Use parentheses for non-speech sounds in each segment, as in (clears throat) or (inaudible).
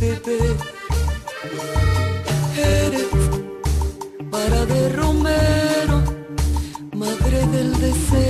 beber. Eres para de Romero, madre del deseo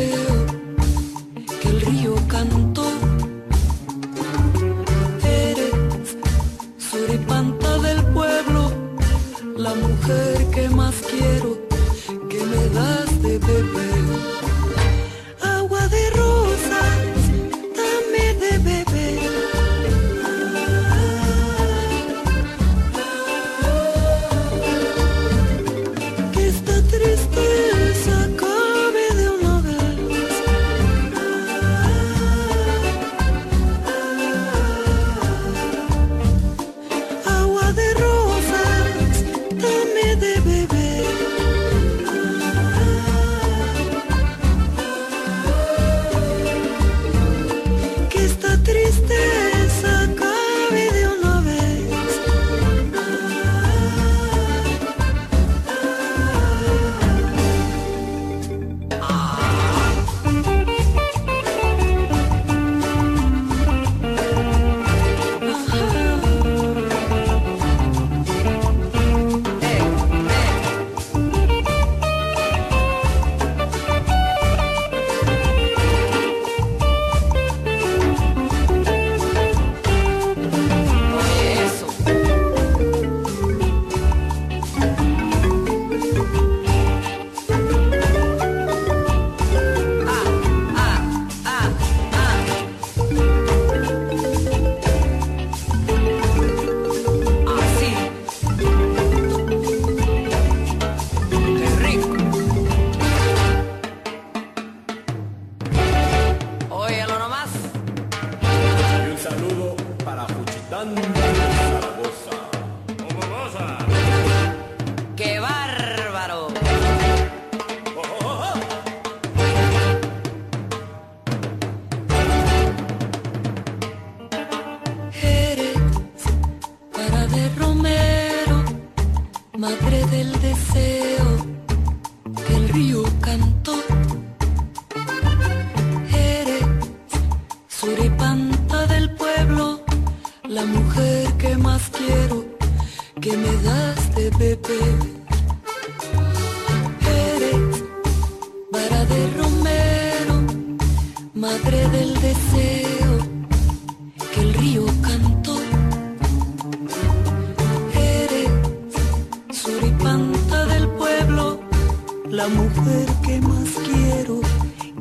la mujer que más quiero,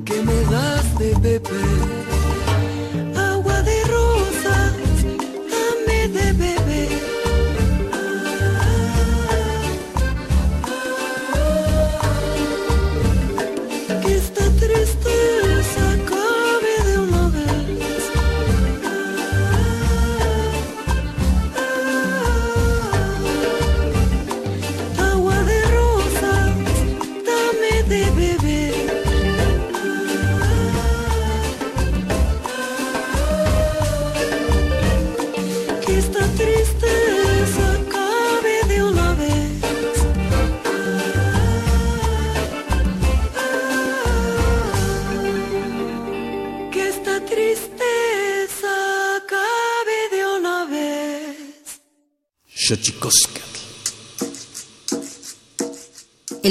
que me das de beber.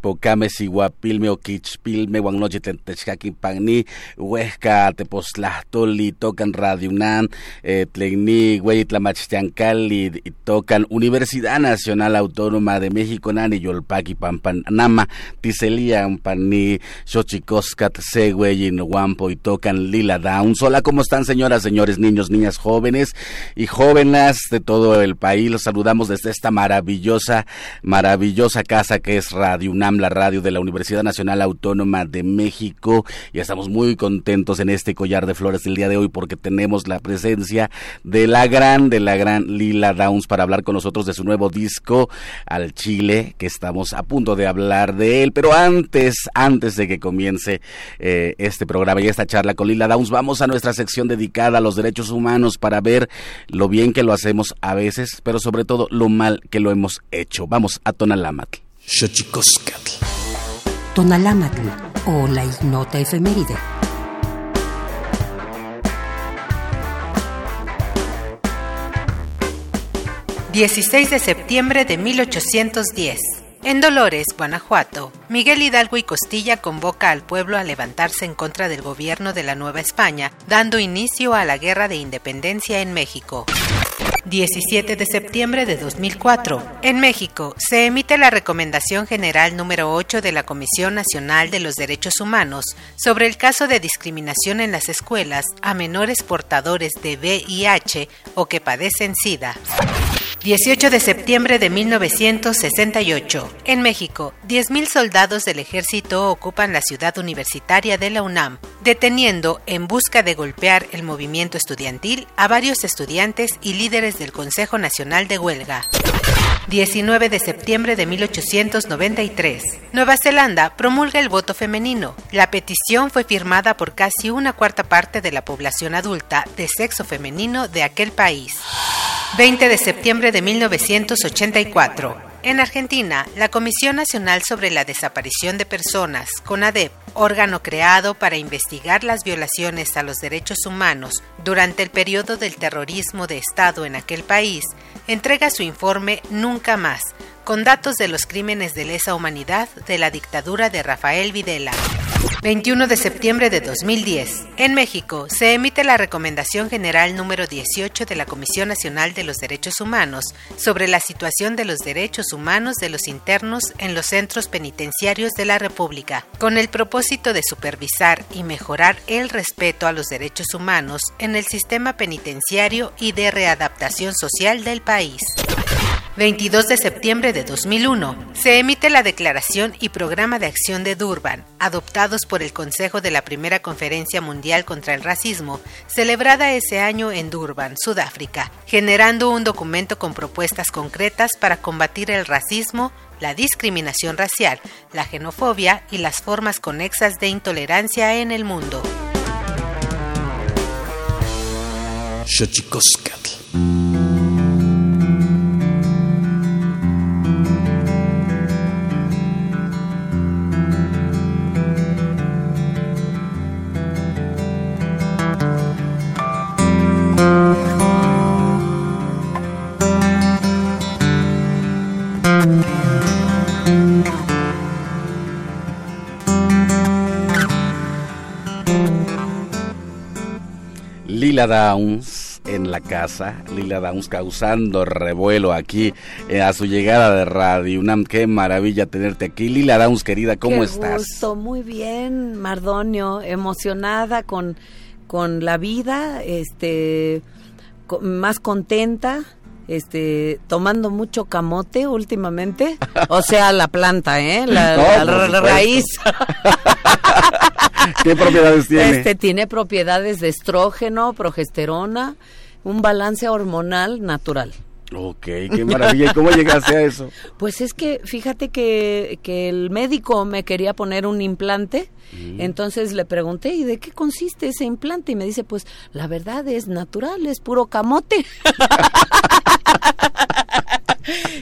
ichpocame siguapilme oquichpilme tentechcaquin pagni huesca tepoztlahtoli tocan Radio UNAM eh, tlegni hueyitlamachtiancali tocan Universidad Nacional Autónoma de México nani yolpaki pampanama tiselian pani xochicoscat següeyin guampo y tocan Lila Down. Hola, ¿cómo están señoras, señores, niños, niñas, jóvenes y jóvenes de todo el país? Los saludamos desde esta maravillosa maravillosa casa que es Radio UNAM, la radio de la Universidad Nacional Autónoma de México. Y estamos muy contentos en este collar de flores del día de hoy porque tenemos la presencia de la gran, de la gran Lila Downs para hablar con nosotros de su nuevo disco al Chile, que estamos a punto de hablar de él. Pero antes, antes de que comience eh, este programa y esta charla con Lila Downs, vamos a nuestra sección dedicada a los derechos humanos para ver lo bien que lo hacemos a veces, pero sobre todo lo mal que lo hemos hecho. Vamos a Tonalámatl. Xochicoscatl. Tonalámatl o la ignota efeméride. ...16 de septiembre de 1810... En Dolores, Guanajuato, Miguel Hidalgo y Costilla convoca al pueblo a levantarse en contra del gobierno de la Nueva España, dando inicio a la Guerra de Independencia en México. 17 de septiembre de 2004. En México se emite la Recomendación General número 8 de la Comisión Nacional de los Derechos Humanos sobre el caso de discriminación en las escuelas a menores portadores de VIH o que padecen SIDA. 18 de septiembre de 1968. En México, 10.000 soldados del ejército ocupan la ciudad universitaria de la UNAM, deteniendo en busca de golpear el movimiento estudiantil a varios estudiantes y líderes del Consejo Nacional de Huelga. 19 de septiembre de 1893. Nueva Zelanda promulga el voto femenino. La petición fue firmada por casi una cuarta parte de la población adulta de sexo femenino de aquel país. 20 de septiembre de 1984. En Argentina, la Comisión Nacional sobre la Desaparición de Personas, CONADEP, órgano creado para investigar las violaciones a los derechos humanos durante el periodo del terrorismo de Estado en aquel país, entrega su informe Nunca más, con datos de los crímenes de lesa humanidad de la dictadura de Rafael Videla. 21 de septiembre de 2010. En México se emite la Recomendación General número 18 de la Comisión Nacional de los Derechos Humanos sobre la situación de los derechos humanos de los internos en los centros penitenciarios de la República, con el propósito de supervisar y mejorar el respeto a los derechos humanos en el sistema penitenciario y de readaptación social del país. 22 de septiembre de 2001, se emite la Declaración y Programa de Acción de Durban, adoptados por el Consejo de la Primera Conferencia Mundial contra el Racismo, celebrada ese año en Durban, Sudáfrica, generando un documento con propuestas concretas para combatir el racismo, la discriminación racial, la xenofobia y las formas conexas de intolerancia en el mundo. Lila Downs en la casa, Lila Downs causando revuelo aquí eh, a su llegada de Radio UNAM. Qué maravilla tenerte aquí. Lila Downs, querida, ¿cómo Qué estás? Gusto, muy bien, Mardonio, emocionada con, con la vida, este, más contenta. Este, tomando mucho camote últimamente, (laughs) o sea, la planta, ¿eh? La, No, la raíz. (laughs) (laughs) ¿Qué propiedades tiene? Este tiene propiedades de estrógeno, progesterona, un balance hormonal natural. Ok, qué maravilla. ¿Y cómo llegaste a eso? (laughs) Pues es que fíjate que, que el médico me quería poner un implante, entonces le pregunté, ¿y de qué consiste ese implante? Y me dice, pues la verdad es natural, es puro camote. (laughs)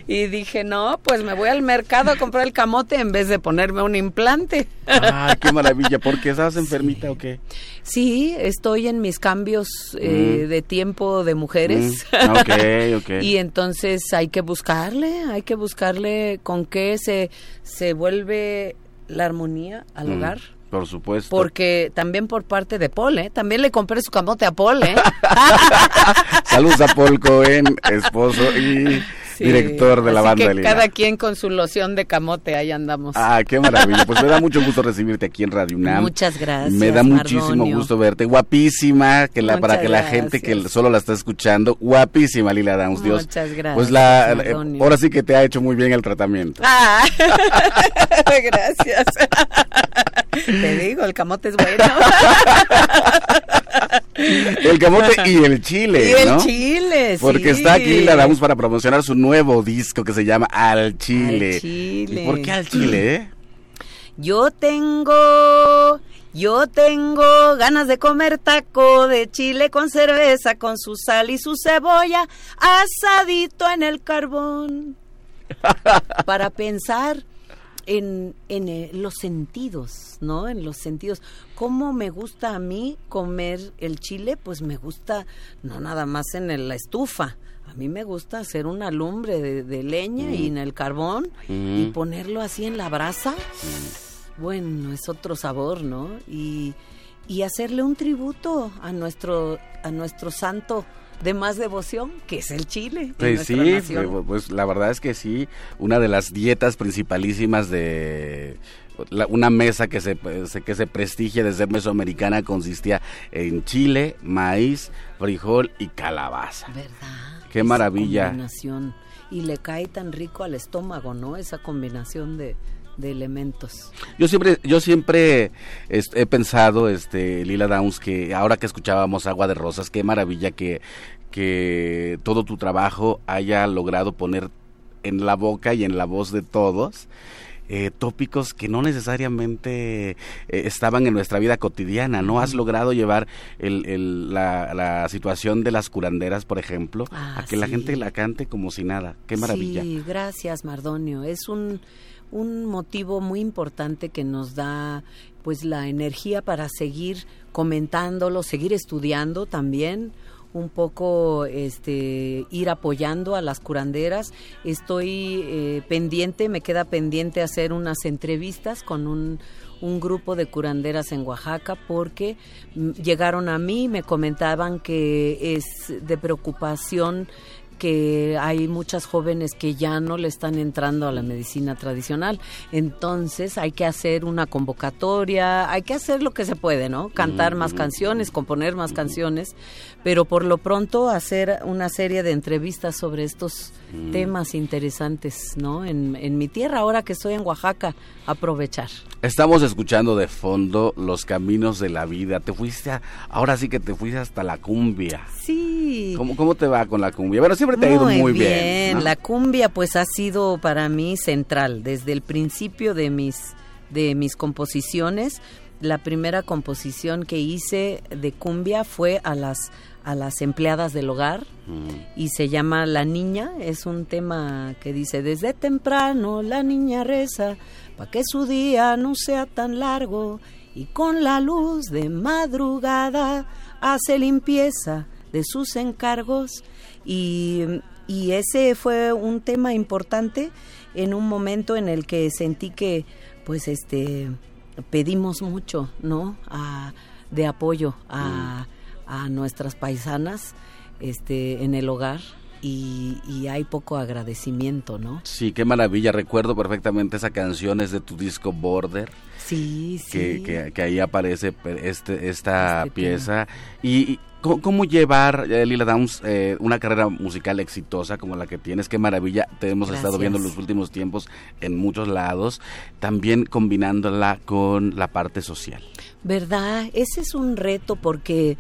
y dije, no, pues me voy al mercado a comprar el camote en vez de ponerme un implante. Ah, qué maravilla. ¿Por qué estás (laughs) enfermita o qué? Sí, estoy en mis cambios eh, Mm. de tiempo de mujeres. Mm, (laughs) ok, ok. y entonces hay que buscarle, hay que buscarle con qué se, se vuelve la armonía al Mm, hogar. Por supuesto. Porque también por parte de Paul, ¿eh? También le compré su camote a Paul, ¿eh? (laughs) Saludos a Paul Cohen, esposo y Sí, director de la banda que cada quien con su loción de camote, ahí andamos. Ah, qué maravilla. Pues me da mucho gusto recibirte aquí en Radio UNAM. Muchas gracias, Me da muchísimo Mardonio. gusto verte. Guapísima, que la, para que la gente que solo la está escuchando, guapísima Lila Downs, Dios. Muchas gracias, Pues la, Mardonio. ahora sí que te ha hecho muy bien el tratamiento. Ah, (laughs) gracias. (laughs) Te digo, el camote es bueno. (laughs) El camote y el chile, y el ¿no? chile, Porque sí. está aquí Lila Downs para promocionar su nuevo disco que se llama Al Chile. Al Chile. ¿Y por qué al Chile, eh? Yo tengo, yo tengo ganas de comer taco de chile con cerveza, con su sal y su cebolla, asadito en el carbón. (laughs) Para pensar en, en eh, los sentidos, ¿no? En los sentidos. ¿Cómo me gusta a mí comer el chile? Pues me gusta no nada más en el- la estufa. A mí me gusta hacer una lumbre de, de leña y en el carbón y Mm. ponerlo así en la brasa. Bueno, es otro sabor, ¿no? Y, y hacerle un tributo a nuestro, a nuestro santo de más devoción, que es el chile. Pues sí, nación. pues la verdad es que sí, una de las dietas principalísimas de la- una mesa que se, se- que se prestigia de ser mesoamericana consistía en chile, maíz, frijol y calabaza. ¿Verdad? Qué Esa maravilla. combinación. Y le cae tan rico al estómago, ¿no? Esa combinación de, de elementos. Yo siempre, yo siempre est- he pensado, este, Lila Downs, que ahora que escuchábamos Agua de Rosas, qué maravilla que, que todo tu trabajo haya logrado poner en la boca y en la voz de todos eh, tópicos que no necesariamente eh, estaban en nuestra vida cotidiana, ¿no? Has logrado llevar el, el- la, la situación de las curanderas, por ejemplo, Ah, a que la sí. gente la cante como si nada. Qué maravilla. Sí, gracias, Mardonio. Es un, un motivo muy importante que nos da pues la energía para seguir comentándolo, seguir estudiando también un poco este ir apoyando a las curanderas. Estoy eh, pendiente me queda pendiente hacer unas entrevistas con un un grupo de curanderas en Oaxaca porque llegaron a mí me comentaban que es de preocupación que hay muchas jóvenes que ya no le están entrando a la medicina tradicional. Entonces hay que hacer una convocatoria, hay que hacer lo que se puede, ¿no? Cantar más canciones, componer más canciones, pero por lo pronto hacer una serie de entrevistas sobre estos temas interesantes, ¿no? En, en mi tierra, ahora que estoy en Oaxaca, aprovechar. Estamos escuchando de fondo los caminos de la vida. Te fuiste, a- ahora sí que te fuiste hasta la cumbia. Sí. ¿Cómo, cómo te va con la cumbia? Bueno, siempre te ha ido muy bien. ¿no? La cumbia pues ha sido para mí central desde el principio de mis de mis composiciones. La primera composición que hice de cumbia fue a las a las empleadas del hogar Mm. y se llama La Niña. Es un tema que dice desde temprano la niña reza para que su día no sea tan largo y con la luz de madrugada hace limpieza de sus encargos y, y ese fue un tema importante en un momento en el que sentí que pues este pedimos mucho no a- de apoyo a, a nuestras paisanas este en el hogar y, y hay poco agradecimiento no Sí, qué maravilla. Recuerdo perfectamente esa canción, es de tu disco Border, sí sí que, que, que ahí aparece este, esta Este pieza. Y, y ¿cómo, cómo llevar, eh, Lila Downs, eh, una carrera musical exitosa como la que tienes? Qué maravilla. Te hemos estado viendo en los últimos tiempos en muchos lados, también combinándola con la parte social. ¿Verdad? Ese es un reto porque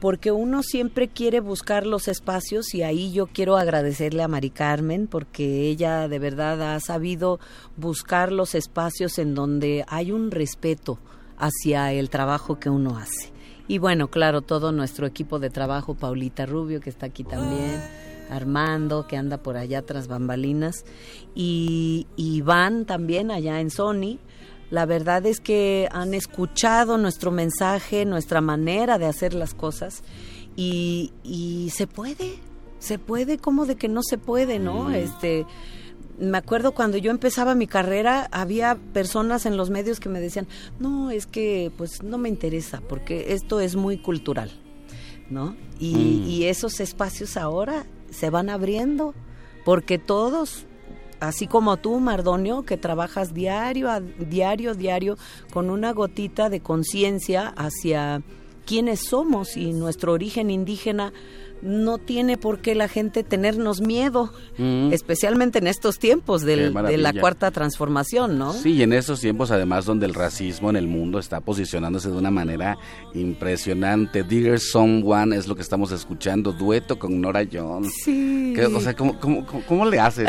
porque uno siempre quiere buscar los espacios y ahí yo quiero agradecerle a Mari Carmen porque ella de verdad ha sabido buscar los espacios en donde hay un respeto hacia el trabajo que uno hace. Y bueno, claro, todo nuestro equipo de trabajo, Paulita Rubio, que está aquí también, Armando, que anda por allá tras bambalinas, y Iván también allá en Sony. La verdad es que han escuchado nuestro mensaje, nuestra manera de hacer las cosas, y, y se puede, se puede, como de que no se puede, ¿no? Este me acuerdo cuando yo empezaba mi carrera, había personas en los medios que me decían, no, es que pues no me interesa, porque esto es muy cultural, ¿no? Y, Mm. y esos espacios ahora se van abriendo, porque todos, así como tú, Mardonio, que trabajas diario, a diario, diario, con una gotita de conciencia hacia quiénes somos y nuestro origen indígena, no tiene por qué la gente tenernos miedo, Mm. especialmente en estos tiempos del- de la cuarta transformación, ¿no? Sí, y en esos tiempos además donde el racismo en el mundo está posicionándose de una manera impresionante. Dear Someone es lo que estamos escuchando, dueto con Nora Jones. Sí. ¿Qué- o sea, ¿cómo, cómo, cómo- cómo le haces?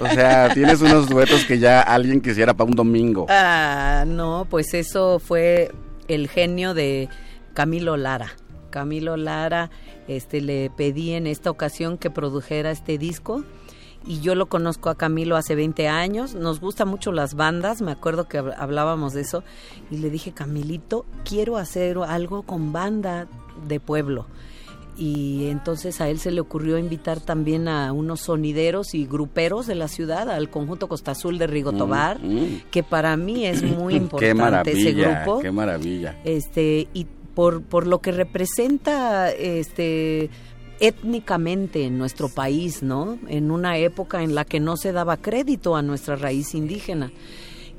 O sea, (laughs) tienes unos duetos que ya alguien quisiera para un domingo. Ah, no, pues eso fue el genio de Camilo Lara. Camilo Lara, este, le pedí en esta ocasión que produjera este disco y yo lo conozco a Camilo hace 20 años, nos gustan mucho las bandas, me acuerdo que hab- hablábamos de eso y le dije, Camilito, quiero hacer algo con banda de pueblo. Y entonces a él se le ocurrió invitar también a unos sonideros y gruperos de la ciudad, al conjunto Costa Azul de Rigo Tobar, mm. que para mí es muy (clears throat) Qué importante ese maravilla, grupo. qué maravilla. Este, y por, por lo que representa este étnicamente en nuestro país, ¿no? En una época en la que no se daba crédito a nuestra raíz indígena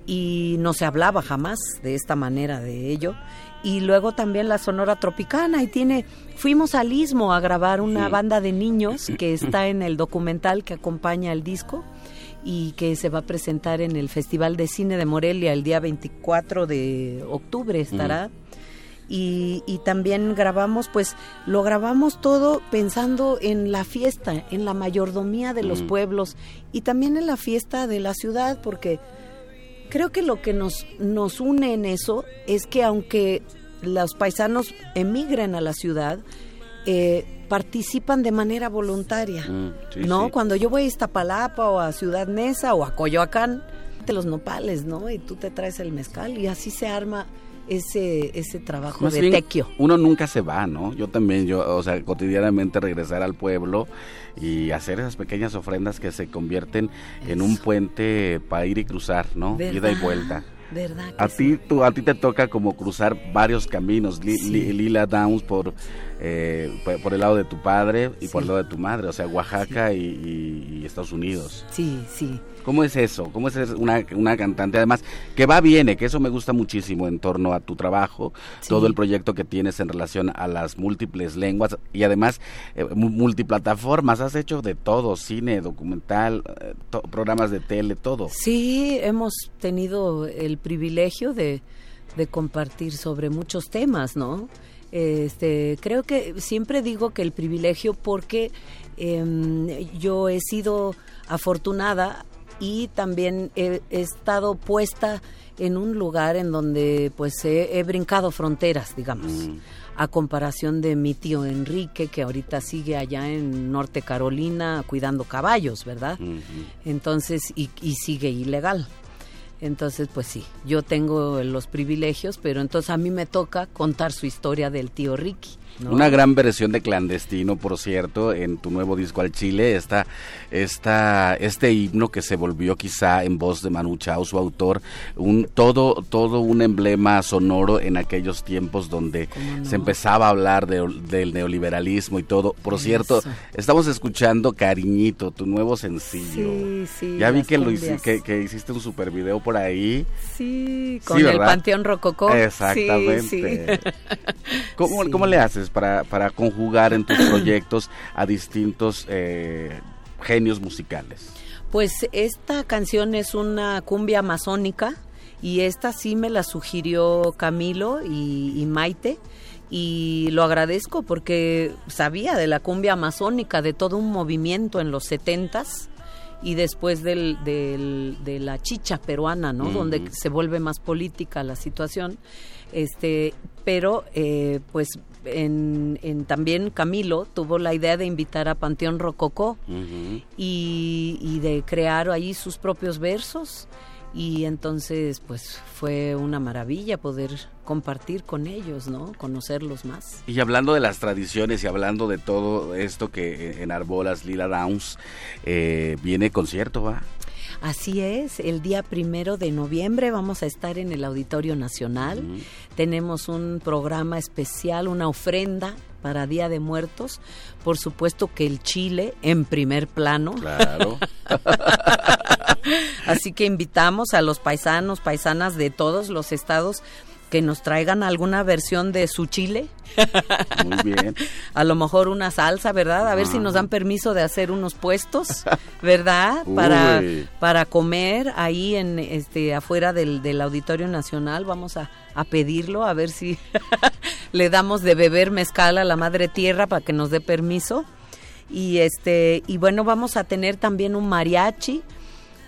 y no se hablaba jamás de esta manera de ello. Y luego también la Sonora Tropicana y tiene fuimos al Istmo a grabar una Sí. banda de niños que (clears throat) está en el documental que acompaña el disco y que se va a presentar en el Festival de Cine de Morelia el día 24 de octubre estará. Y, y también grabamos, pues lo grabamos todo pensando en la fiesta, en la mayordomía de los Mm. pueblos y también en la fiesta de la ciudad, porque creo que lo que nos, nos une en eso es que aunque los paisanos emigren a la ciudad, eh, participan de manera voluntaria. Mm, sí, ¿No? sí. Cuando yo voy a Iztapalapa o a Ciudad Neza o a Coyoacán, de los nopales, ¿no? Y tú te traes el mezcal y así se arma ese, ese trabajo Más de bien, tequio. Uno nunca se va, ¿no? Yo también, yo, o sea, cotidianamente regresar al pueblo y hacer esas pequeñas ofrendas que se convierten en un puente para ir y cruzar, ¿no? Ida y ¿Verdad? vuelta. ¿Verdad? A sí? ti, tú, a ti te toca como cruzar varios caminos, Li- Sí. Li- Lila Downs por, eh, por, por el lado de tu padre y por el lado de tu madre, o sea, Oaxaca y, y- y Estados Unidos. Sí, sí. ¿Cómo es eso? ¿Cómo es ser una, una cantante? Además, que va, viene, que eso me gusta muchísimo en torno a tu trabajo, Sí. todo el proyecto que tienes en relación a las múltiples lenguas y además eh, mu- multiplataformas. Has hecho de todo, cine, documental, eh, to- programas de tele, todo. Sí, hemos tenido el privilegio de, de compartir sobre muchos temas, ¿no? Este, creo que siempre digo que el privilegio porque em, yo he sido afortunada y también he, he estado puesta en un lugar en donde pues he, he brincado fronteras, digamos, Mm. a comparación de mi tío Enrique que ahorita sigue allá en Norte Carolina cuidando caballos, ¿verdad? Entonces, y, y sigue ilegal. Entonces, pues sí, yo tengo los privilegios, pero entonces a mí me toca contar su historia del tío Ricky. ¿No? Una gran versión de clandestino, por cierto, en tu nuevo disco al Chile, esta, esta, este himno que se volvió quizá en voz de Manu Chao, su autor, un, todo, todo un emblema sonoro en aquellos tiempos donde se empezaba a hablar de- del neoliberalismo y todo. Por cierto, estamos escuchando Cariñito, tu nuevo sencillo. Sí, sí. ya vi que, lo cumbias. que, que hiciste un super video por ahí. Sí, Sí, con el. Panteón Rococó. Exactamente. (laughs) ¿Cómo, cómo le haces para, para conjugar en tus (clears throat) proyectos a distintos eh, genios musicales? Pues esta canción es una cumbia amazónica y esta sí me la sugirió Camilo y, y Maite y lo agradezco porque sabía de la cumbia amazónica, de todo un movimiento en los setentas y después del, del- de la chicha peruana, ¿no? Donde se vuelve más política la situación. Este, pero eh, pues en, en también Camilo tuvo la idea de invitar a Panteón Rococó y, y de crear ahí sus propios versos y entonces pues fue una maravilla poder compartir con ellos, ¿no? Conocerlos más. Y hablando de las tradiciones y hablando de todo esto que en Arbolas Lila Downs eh, viene concierto, ¿va? Así es, el día primero de noviembre vamos a estar en el Auditorio Nacional. Tenemos un programa especial, una ofrenda para Día de Muertos. Por supuesto que el Chile en primer plano. Claro. (laughs) Así que invitamos a los paisanos, paisanas de todos los estados que nos traigan alguna versión de su chile. (laughs) Muy bien. A lo mejor una salsa, ¿verdad? A ver si nos dan permiso de hacer unos puestos, ¿verdad? (laughs) Para, para comer ahí en este afuera del, del Auditorio Nacional. Vamos a, a pedirlo, a ver si (laughs) le damos de beber mezcal a la Madre Tierra para que nos dé permiso. Y este, y bueno, vamos a tener también un mariachi.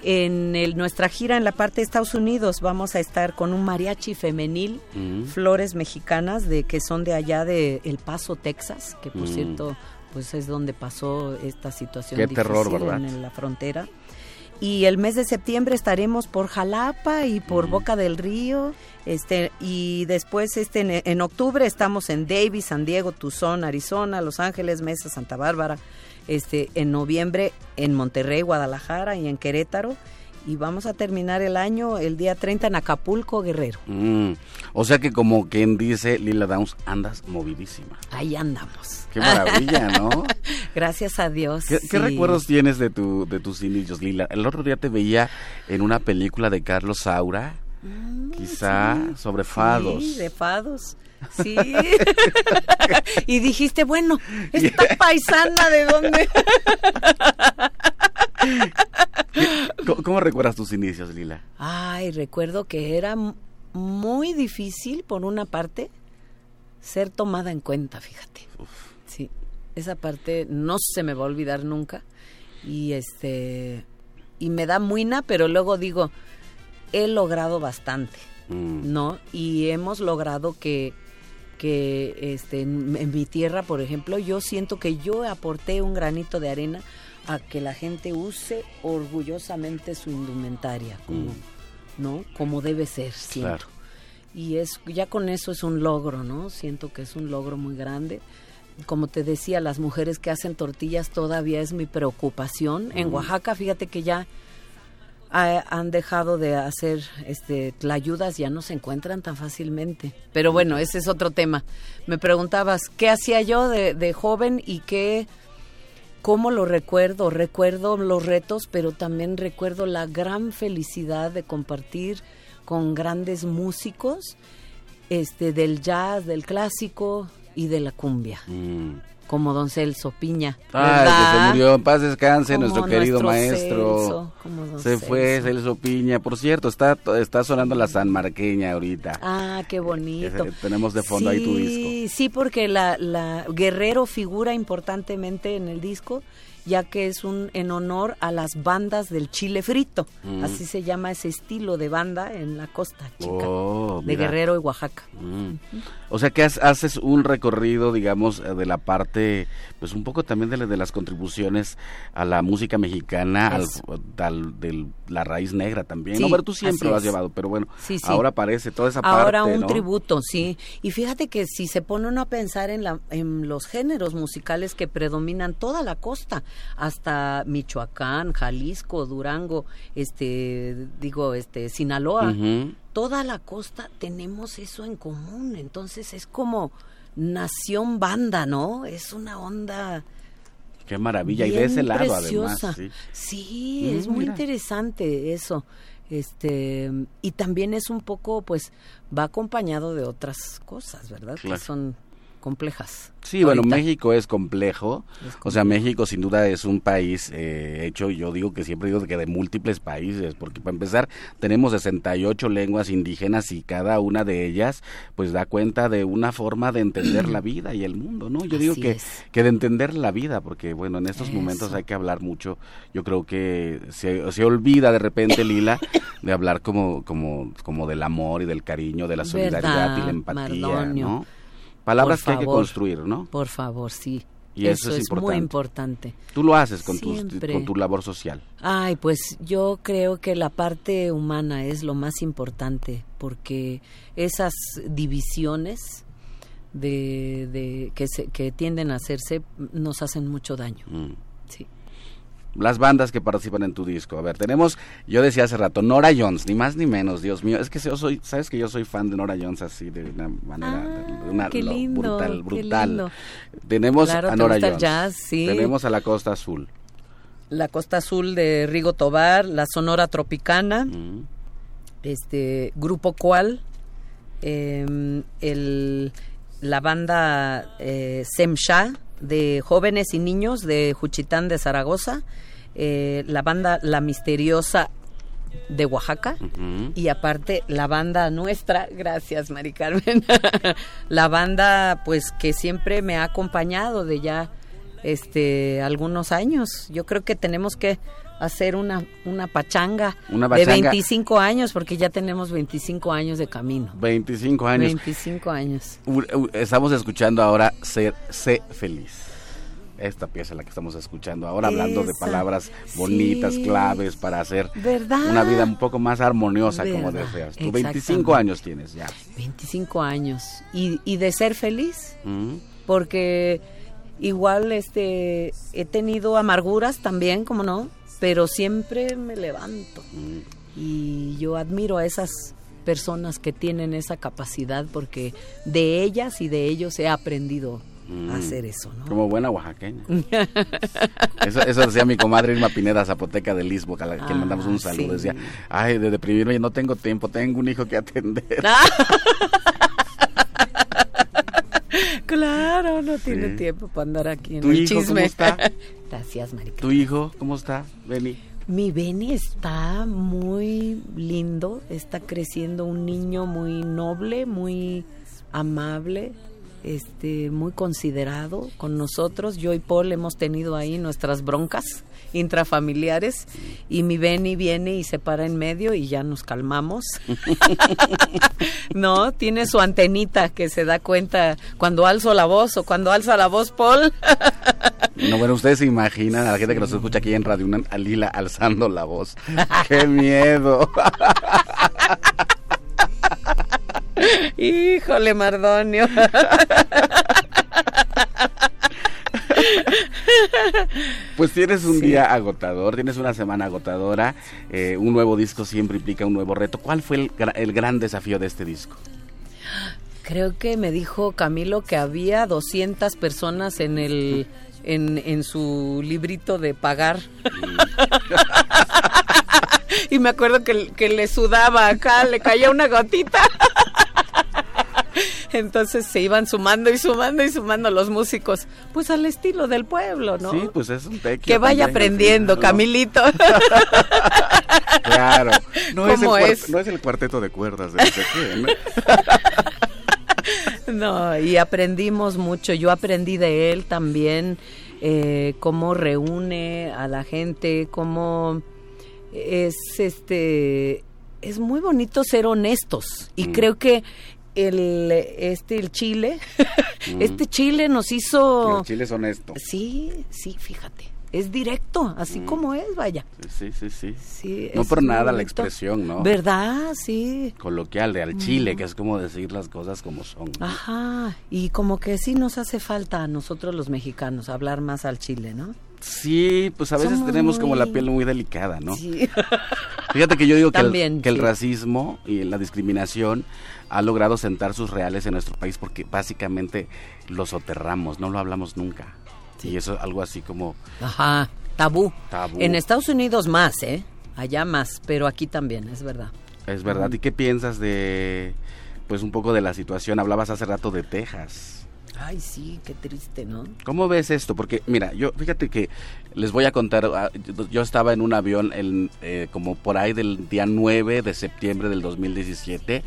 En el- nuestra gira en la parte de Estados Unidos vamos a estar con un mariachi femenil, Mm. flores mexicanas de que son de allá de El Paso, Texas, que por Mm. cierto, pues es donde pasó esta situación Qué difícil terror, ¿verdad? en la frontera. Y el mes de septiembre estaremos por Jalapa y por Boca del Río, este y después este en, en octubre estamos en Davis, San Diego, Tucson, Arizona, Los Ángeles, Mesa, Santa Bárbara. Este en noviembre en Monterrey, Guadalajara y en Querétaro y vamos a terminar el año el día 30 en Acapulco, Guerrero. Mm. O sea que como quien dice Lila Downs, andas movidísima. Ahí andamos. Qué maravilla, ¿no? (laughs) Gracias a Dios. ¿Qué, qué sí. recuerdos tienes de tu de tus inicios, Lila? El otro día te veía en una película de Carlos Saura, quizá sobre fados. Sí, de fados. Sí. (laughs) y dijiste, bueno, esta (laughs) paisana de dónde. (laughs) ¿Cómo, cómo recuerdas tus inicios, Lila? Ay, recuerdo que era muy difícil, por una parte, ser tomada en cuenta, fíjate. Sí, esa parte no se me va a olvidar nunca. Y este y me da muina, pero luego digo, he logrado bastante. Mm. ¿no? Y hemos logrado que, que este, en, en mi tierra, por ejemplo, yo siento que yo aporté un granito de arena a que la gente use orgullosamente su indumentaria, como, ¿no? Como debe ser siempre. Claro. Y es, ya con eso es un logro, ¿no? Siento que es un logro muy grande. Como te decía, las mujeres que hacen tortillas todavía es mi preocupación. En Oaxaca, fíjate que ya ha- han dejado de hacer este tlayudas, ya no se encuentran tan fácilmente. Pero bueno, ese es otro tema. Me preguntabas, ¿qué hacía yo de, joven y qué, cómo lo recuerdo? Recuerdo los retos, pero también recuerdo la gran felicidad de compartir con grandes músicos este del jazz, del clásico y de la cumbia, Mm. Como Don Celso Piña. Ay, que se murió, en paz descanse, Como nuestro querido nuestro maestro. Celso, como don se fue Celso. Piña. Por cierto, está, está sonando la San Marqueña ahorita. Ah, qué bonito. Eh, tenemos de fondo ahí tu disco. Sí, porque la, la Guerrero figura importantemente en el disco, ya que es un en honor a las bandas del chile frito. Mm. Así se llama ese estilo de banda en la costa chica Oh, de. Guerrero y Oaxaca. Mm. O sea que has- haces un recorrido, digamos, eh, de la parte, pues un poco también de, la- de las contribuciones a la música mexicana, al, al- de la raíz negra también. Sí, no, pero tú siempre lo has es. llevado, pero bueno, Sí, sí. ahora aparece toda esa parte. Ahora un ¿no? tributo, sí. Y fíjate que si se pone uno a pensar en, la, en los géneros musicales que predominan toda la costa, hasta Michoacán, Jalisco, Durango, este, digo, este, Sinaloa, Ujú. Toda la costa tenemos eso en común. Entonces es como nación banda, ¿no? Es una onda. Qué maravilla. y de ese lado, preciosa. además. Sí. Sí, Mm, es muy mira. interesante eso. Este, y también es un poco, pues, va acompañado de otras cosas, ¿verdad? Claro. Que son complejas. Sí, bueno. México es complejo. Es O sea, México sin duda es un país eh, hecho, yo digo que siempre digo que de múltiples países, porque para empezar tenemos 68 lenguas indígenas y cada una de ellas pues da cuenta de una forma de entender la vida y el mundo, ¿no? Yo digo que, es. que de entender la vida, porque bueno, en estos momentos hay que hablar mucho. Yo creo que se, se olvida de repente, Lila, de hablar como, como, como del amor y del cariño, de la solidaridad y la ¿Verdad, empatía, Mardonio? ¿no? Palabras que hay que construir, ¿no? Por favor, sí. Y eso es es muy importante. importante. Tú lo haces con tu, Siempre. con tu labor social. Ay, pues yo creo que la parte humana es lo más importante, porque esas divisiones de, de que, se, que tienden a hacerse nos hacen mucho daño. Mm. Las bandas que participan en tu disco. A ver, tenemos, yo decía hace rato, Nora Jones, ni más ni menos, Dios mío. Es que yo soy, sabes que yo soy fan de Nora Jones así, de una manera, Ah, de una, qué lo- lindo, brutal, qué brutal. lindo. Tenemos Claro, a Nora Jones. jazz, sí. Tenemos a la Costa Azul. La Costa Azul de Rigo Tobar, la Sonora Tropicana, Mm. este Grupo Cual, eh, el, la banda eh, Semsha de jóvenes y niños de Juchitán de Zaragoza, eh, la banda La Misteriosa de Oaxaca y aparte la banda nuestra, (laughs) gracias Mari Carmen, (laughs) la banda pues que siempre me ha acompañado de ya este algunos años. Yo creo que tenemos que hacer una una pachanga, Una de pachanga. 25 años porque ya tenemos 25 años de camino. 25 años. 25 años. Estamos escuchando ahora Ser, Sé Feliz. Esta pieza es la que estamos escuchando ahora, hablando de palabras bonitas, sí. claves para hacer ¿Verdad? una vida un poco más armoniosa, como ¿Verdad? deseas. Tú 25 Exactamente. años tienes ya. 25 años y, y de ser feliz Mm. porque igual este he tenido amarguras también, como no, pero siempre me levanto. Y yo admiro a esas personas que tienen esa capacidad porque de ellas y de ellos he aprendido a hacer eso, ¿no? Como buena oaxaqueña. (laughs) Eso, eso decía mi comadre Irma Pineda, zapoteca del Istmo, que a la que le mandamos un Ah, saludo. sí. Decía, ay, de deprimirme, no tengo tiempo, tengo un hijo que atender. (laughs) claro, no tiene Sí. tiempo para andar aquí en ¿Tu el hijo cómo chisme. está? (laughs) Gracias, Marica. ¿Tu hijo cómo está, Beni? Mi Beni está muy lindo, está creciendo un niño muy noble, muy amable, este, muy considerado con nosotros. Yo y Paul hemos tenido ahí nuestras broncas intrafamiliares y mi Beni viene y se para en medio y ya nos calmamos. (laughs) no, tiene su antenita que se da cuenta cuando alzo la voz o cuando alza la voz Paul. (laughs) No, bueno, ustedes se imaginan a la gente que nos escucha aquí en Radio Unam, a Lila alzando la voz. (laughs) ¡Qué miedo! Híjole, Mardonio. (laughs) Pues tienes un día agotador, tienes una semana agotadora, eh, un nuevo disco siempre implica un nuevo reto. ¿Cuál fue el, gra- el gran desafío de este disco? Creo que me dijo Camilo que había 200 personas en el en, en su librito de pagar. (laughs) y me acuerdo que, que le sudaba acá, le caía una gotita. (laughs) (laughs) Entonces se iban sumando y sumando y sumando los músicos, pues al estilo del pueblo, ¿no? Sí, pues es un tequio que vaya también, aprendiendo. Camilito. (laughs) Claro. No es, el ¿Cómo cuart- es? no es el cuarteto de cuerdas de ¿no? (laughs) No, y aprendimos mucho. Yo aprendí de él también eh, cómo reúne a la gente, cómo es este es muy bonito ser honestos y Mm. creo que el este el Chile Mm. (laughs) este Chile nos hizo El chile es honesto. sí sí fíjate es directo así Mm. como es vaya Sí, sí, sí. sí No por nada la expresión, ¿no? verdad sí Coloquial de al chile, que es como decir las cosas como son. ¿no? Ajá, y como que sí nos hace falta a nosotros los mexicanos hablar más al chile, ¿no? Sí, pues a veces Somos tenemos como la piel muy delicada, ¿no? Sí. (laughs) Fíjate que yo digo que, el, También, que el racismo y la discriminación ha logrado sentar sus reales en nuestro país porque básicamente lo soterramos, no lo hablamos nunca. Y eso es algo así como Ajá, tabú. Tabú. En Estados Unidos más, ¿eh? Allá más, pero aquí también, es verdad. es verdad. ¿Y qué piensas de pues un poco de la situación? Hablabas hace rato de Texas. Ay, sí, qué triste, ¿no? ¿Cómo ves esto? Porque, mira, yo fíjate que les voy a contar, ah, yo- estaba en un avión eh, como por ahí del día 9 de septiembre del 2017,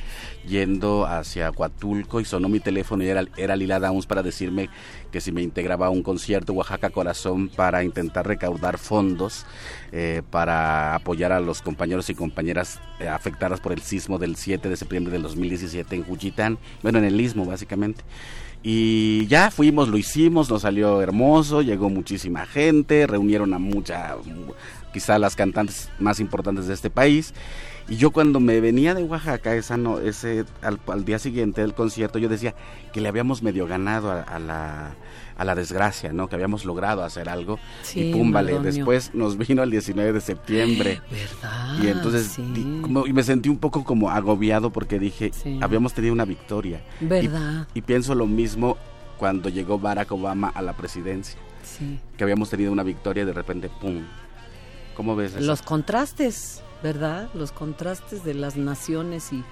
yendo hacia Coatulco y sonó mi teléfono y era, era Lila Downs para decirme que si me integraba a un concierto Oaxaca Corazón para intentar recaudar fondos eh, para apoyar a los compañeros y compañeras eh, afectadas por el sismo del 7 de septiembre del 2017 en Juchitán, bueno, en el istmo básicamente Y ya fuimos, lo hicimos, nos salió hermoso, llegó muchísima gente, reunieron a mucha, quizá las cantantes más importantes de este país. Y yo cuando me venía de Oaxaca, esa no, ese, al, día siguiente del concierto, yo decía que le habíamos medio ganado a, la, a la desgracia, ¿no? Que habíamos logrado hacer algo. y pum, vale, después nos vino el 19 de septiembre. (gasps) ¿Verdad? Y entonces y me sentí un poco como agobiado porque dije, habíamos tenido una victoria. ¿Verdad? Y, pienso lo mismo cuando llegó Barack Obama a la presidencia. Sí. Que habíamos tenido una victoria y de repente, pum. ¿Cómo ves eso? Los contrastes. ¿verdad? Los contrastes de las naciones y,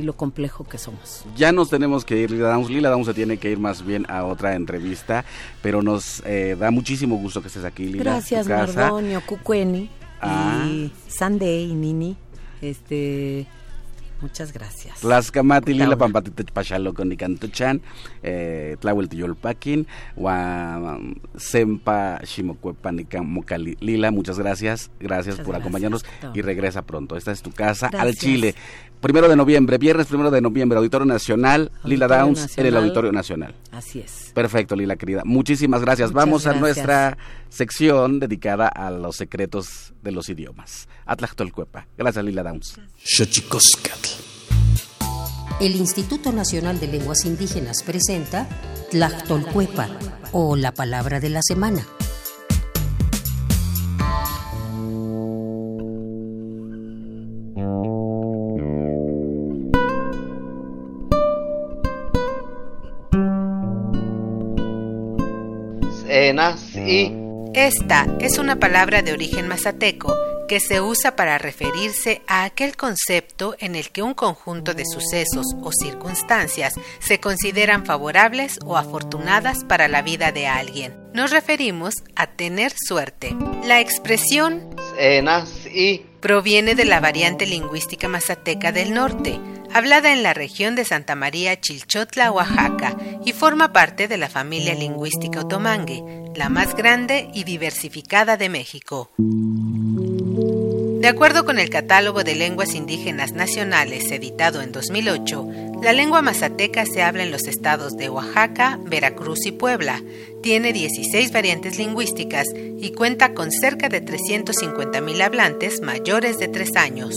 lo complejo que somos. Ya nos tenemos que ir, Lila Downs. Lila Downs se tiene que ir más bien a otra entrevista, pero nos eh, da muchísimo gusto que estés aquí, Lila. Gracias, Mardonio, Cucueni ah. y Sunday y Nini. Este Muchas gracias. Las Tlaxcamati lila pampatita pachalo con chan, eh, tlahuel tiyolpaquin, wa sempa shimocuepa mocali lila, muchas gracias, gracias por acompañarnos y regresa pronto. Esta es tu casa al Chile. Primero de noviembre, viernes primero de noviembre, Auditorio Nacional, Lila Downs en el Auditorio Nacional. Así es. Perfecto, Lila querida. Muchísimas gracias. Vamos a nuestra sección dedicada a los secretos de los idiomas. Atlactolcuepa. Gracias, Lila Downs. El Instituto Nacional de Lenguas Indígenas presenta Tlactolcuepa o la palabra de la semana. Esta es una palabra de origen mazateco que se usa para referirse a aquel concepto en el que un conjunto de sucesos o circunstancias se consideran favorables o afortunadas para la vida de alguien. Nos referimos a tener suerte. La expresión proviene de la variante lingüística mazateca del norte, hablada en la región de Santa María Chilchotla, Oaxaca, y forma parte de la familia lingüística otomangue, la más grande y diversificada de México. De acuerdo con el Catálogo de Lenguas Indígenas Nacionales editado en 2008, la lengua mazateca se habla en los estados de Oaxaca, Veracruz y Puebla. Tiene 16 variantes lingüísticas y cuenta con cerca de 350.000 hablantes mayores de 3 años.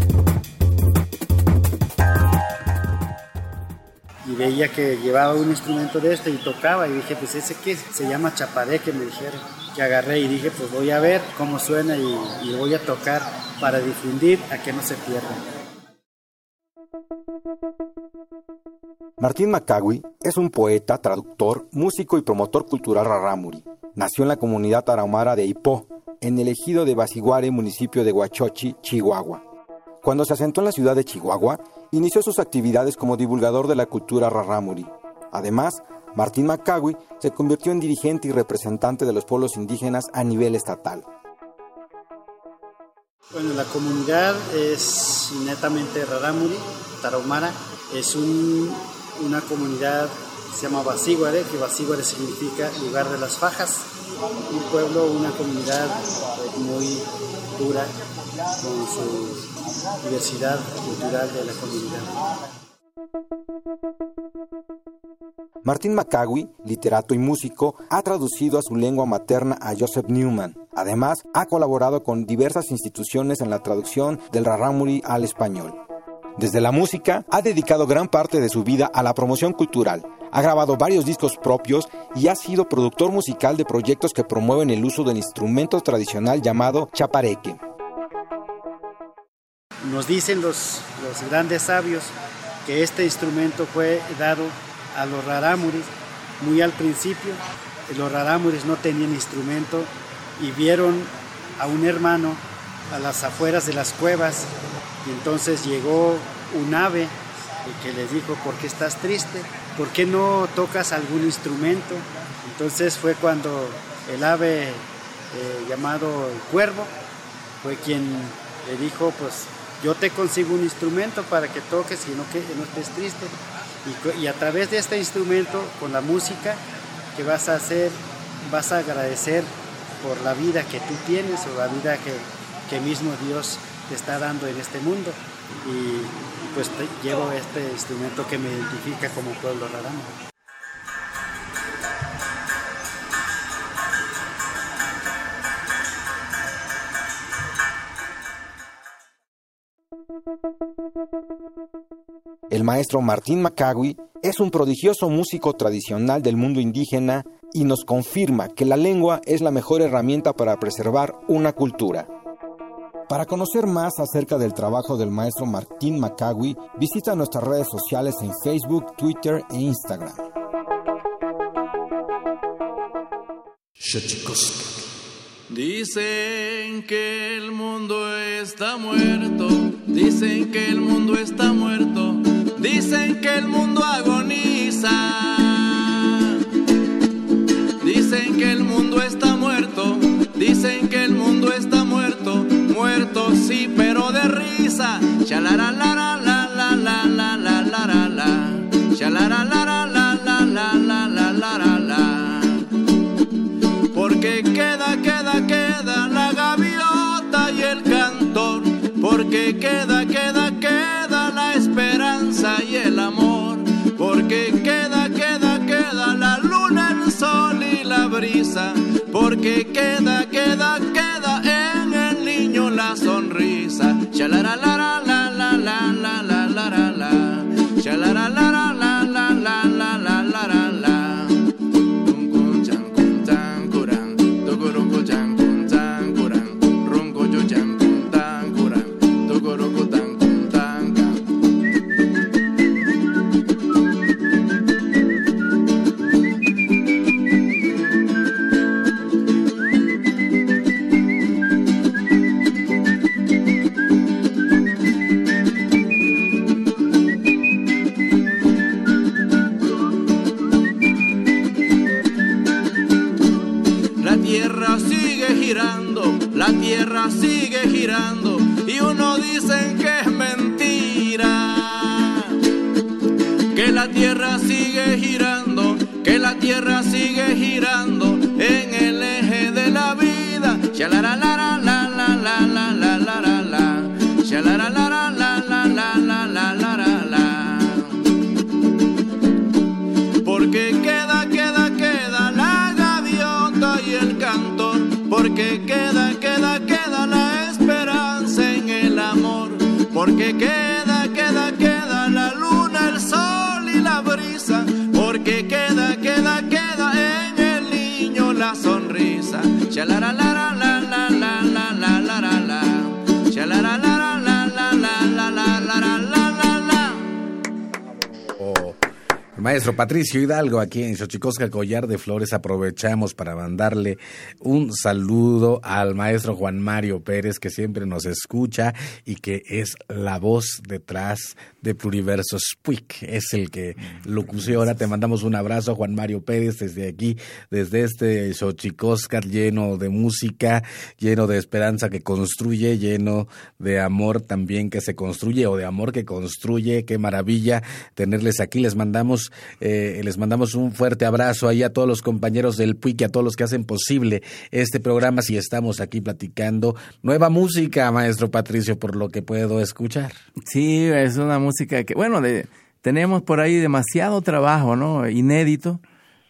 Y veía que llevaba un instrumento de este y tocaba y dije, pues ese qué se llama chapareque, me dijeron. Que agarré y dije, pues voy a ver cómo suena y, y voy a tocar para difundir a que no se pierda. Martín Macagui es un poeta, traductor, músico y promotor cultural rarámuri. Nació en la comunidad tarahumara de Ipó, en el ejido de Basiguare, municipio de Huachochi, Chihuahua. Cuando se asentó en la ciudad de Chihuahua, inició sus actividades como divulgador de la cultura rarámuri. Además, Martín Macagui se convirtió en dirigente y representante de los pueblos indígenas a nivel estatal. Bueno, la comunidad es netamente rarámuri, tarahumara. Es un una comunidad se llama Basíguare, que Basíguare significa lugar de las fajas, un pueblo, una comunidad muy dura con su diversidad cultural de la comunidad. Martín Macagui, literato y músico, ha traducido a su lengua materna a Joseph Newman. Además, ha colaborado con diversas instituciones en la traducción del Rarámuri al español. Desde la música, ha dedicado gran parte de su vida a la promoción cultural. Ha grabado varios discos propios y ha sido productor musical de proyectos que promueven el uso del instrumento tradicional llamado chapareque. Nos dicen los, grandes sabios que este instrumento fue dado a los rarámuris muy al principio. Los rarámuris no tenían instrumento y vieron a un hermano a las afueras de las cuevas y entonces llegó un ave que les dijo, ¿por qué estás triste? ¿Por qué no tocas algún instrumento? Entonces fue cuando el ave eh, llamado el Cuervo, fue quien le dijo, pues yo te consigo un instrumento para que toques y no, que, no estés triste. Y, a través de este instrumento, con la música que vas a hacer, vas a agradecer por la vida que tú tienes o la vida que, que mismo Dios te está dando en este mundo. Y pues llevo este instrumento que me identifica como pueblo raramo. El maestro Martín Macagui es un prodigioso músico tradicional del mundo indígena y nos confirma que la lengua es la mejor herramienta para preservar una cultura. Para conocer más acerca del trabajo del maestro Martín Macagui, visita nuestras redes sociales en Facebook, Twitter e Instagram. Dicen que el mundo está muerto, dicen que el mundo está muerto, dicen que el mundo agoniza. Dicen que el mundo está muerto, dicen que el mundo está muerto, muerto sí, pero de risa. Porque queda queda queda la esperanza y el amor, porque queda queda queda la luna, el sol y la brisa, porque queda queda queda en el niño la sonrisa. Chalara la Maestro Patricio Hidalgo, aquí en Xochicosca Collar de Flores, aprovechamos para mandarle un saludo al maestro Juan Mario Pérez, que siempre nos escucha y que es la voz detrás de Pluriversos Puig. Es el que ahora. Te mandamos un abrazo, Juan Mario Pérez, desde aquí, desde este Xochicosca lleno de música, lleno de esperanza que construye, lleno de amor también que se construye o de amor que construye. Qué maravilla tenerles aquí. Les mandamos, eh, les mandamos un fuerte abrazo ahí a todos los compañeros del Puig, a todos los que hacen posible este programa. Si estamos aquí platicando nueva música, maestro Patricio, por lo que puedo escuchar. Sí, es una música música que, bueno, de, tenemos por ahí demasiado trabajo, ¿no? Inédito,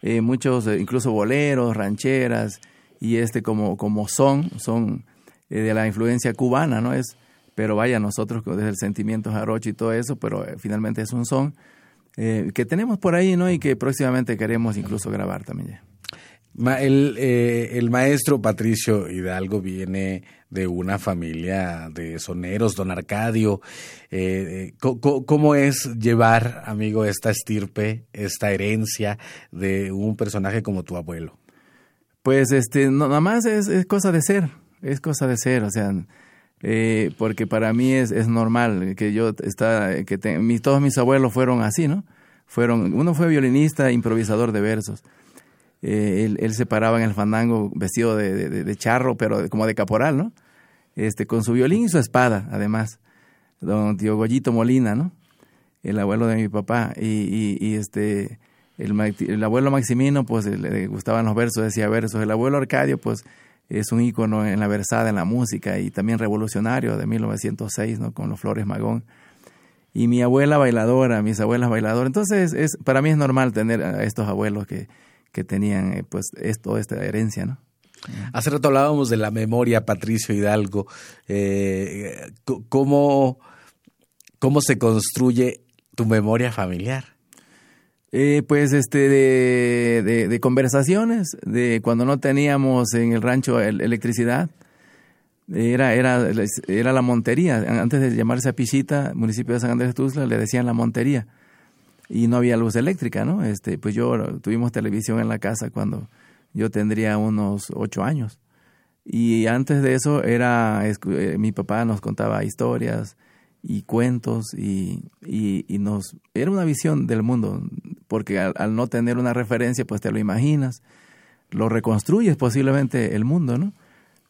eh, muchos, eh, incluso boleros, rancheras, y este como, como son, son eh, de la influencia cubana, ¿no? Es, pero vaya, nosotros desde el sentimiento jarocho y todo eso, pero finalmente es un son que tenemos por ahí, ¿no? Y que próximamente queremos incluso grabar también el, el maestro Patricio Hidalgo viene de una familia de soneros, don Arcadio. Eh, eh ¿cómo, es llevar, amigo, esta estirpe, esta herencia de un personaje como tu abuelo? Pues este, nada más es, es, cosa de ser, es cosa de ser, o sea, eh, porque para mí es, es normal que yo está, que todos mis abuelos fueron así, ¿no? Fueron, uno fue violinista, improvisador de versos. eh, él, se paraba en el fandango vestido de, de, charro, pero como de caporal, ¿no? Este, con su violín y su espada, además. Don tío Goyito Molina, ¿no? El abuelo de mi papá. Y, y, este, el, el, abuelo Maximino, pues le gustaban los versos, decía versos. El abuelo Arcadio, pues es un ícono en la versada, en la música y también revolucionario de 1906, ¿no? Con los Flores Magón. Y mi abuela bailadora, mis abuelas bailadoras. Entonces, es, para mí es normal tener a estos abuelos que, que tenían eh, pues esto, esta herencia, ¿no? Hace rato hablábamos de la memoria, Patricio Hidalgo. Eh, ¿cómo, ¿Cómo se construye tu memoria familiar? Eh, pues este de, de, conversaciones, de cuando no teníamos en el rancho electricidad, era, era, era la montería. Antes de llamarse Apichita, municipio de San Andrés Tuzla, le decían la montería y no había luz eléctrica, ¿no? Este, pues yo tuvimos televisión en la casa cuando yo tendría unos ocho años. Y antes de eso era, eh, mi papá nos contaba historias y cuentos y, y, nos, era una visión del mundo, porque al, no tener una referencia, pues te lo imaginas, lo reconstruyes posiblemente el mundo, ¿no?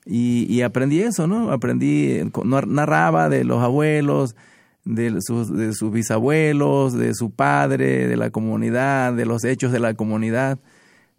Y, aprendí eso, ¿no? Aprendí, narraba de los abuelos, de sus, de sus bisabuelos, de su padre, de la comunidad, de los hechos de la comunidad,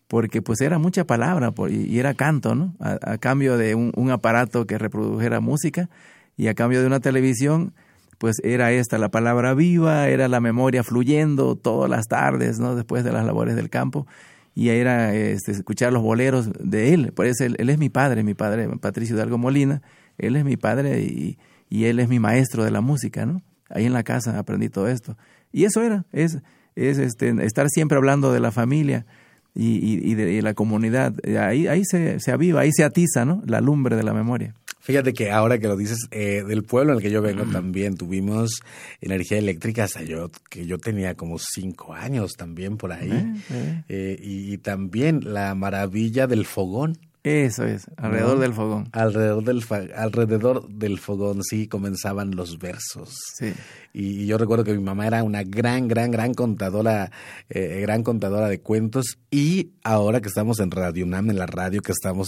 porque pues era mucha palabra y, era canto, ¿no? A, cambio de un, aparato que reprodujera música y a cambio de una televisión, pues era esta la palabra viva, era la memoria fluyendo todas las tardes, ¿no? Después de las labores del campo y era este, escuchar los boleros de él, por eso él, él, es mi padre, mi padre Patricio Hidalgo Molina, él es mi padre y, y él es mi maestro de la música, ¿no? ahí en la casa aprendí todo esto. Y eso era, es, es este, estar siempre hablando de la familia y, y, de, la comunidad. Ahí, ahí se, se aviva, ahí se atiza, ¿no? La lumbre de la memoria. Fíjate que ahora que lo dices, eh, del pueblo en el que yo vengo también tuvimos energía eléctrica hasta yo, que yo tenía como cinco años también por ahí. Eh, eh. Eh, y, y, también la maravilla del fogón. Eso es, alrededor del fogón. Alrededor del, alrededor del fogón, sí, comenzaban los versos. Sí. Y, yo recuerdo que mi mamá era una gran, gran, gran contadora, eh, gran contadora de cuentos. Y ahora que estamos en Radio UNAM, en la radio que estamos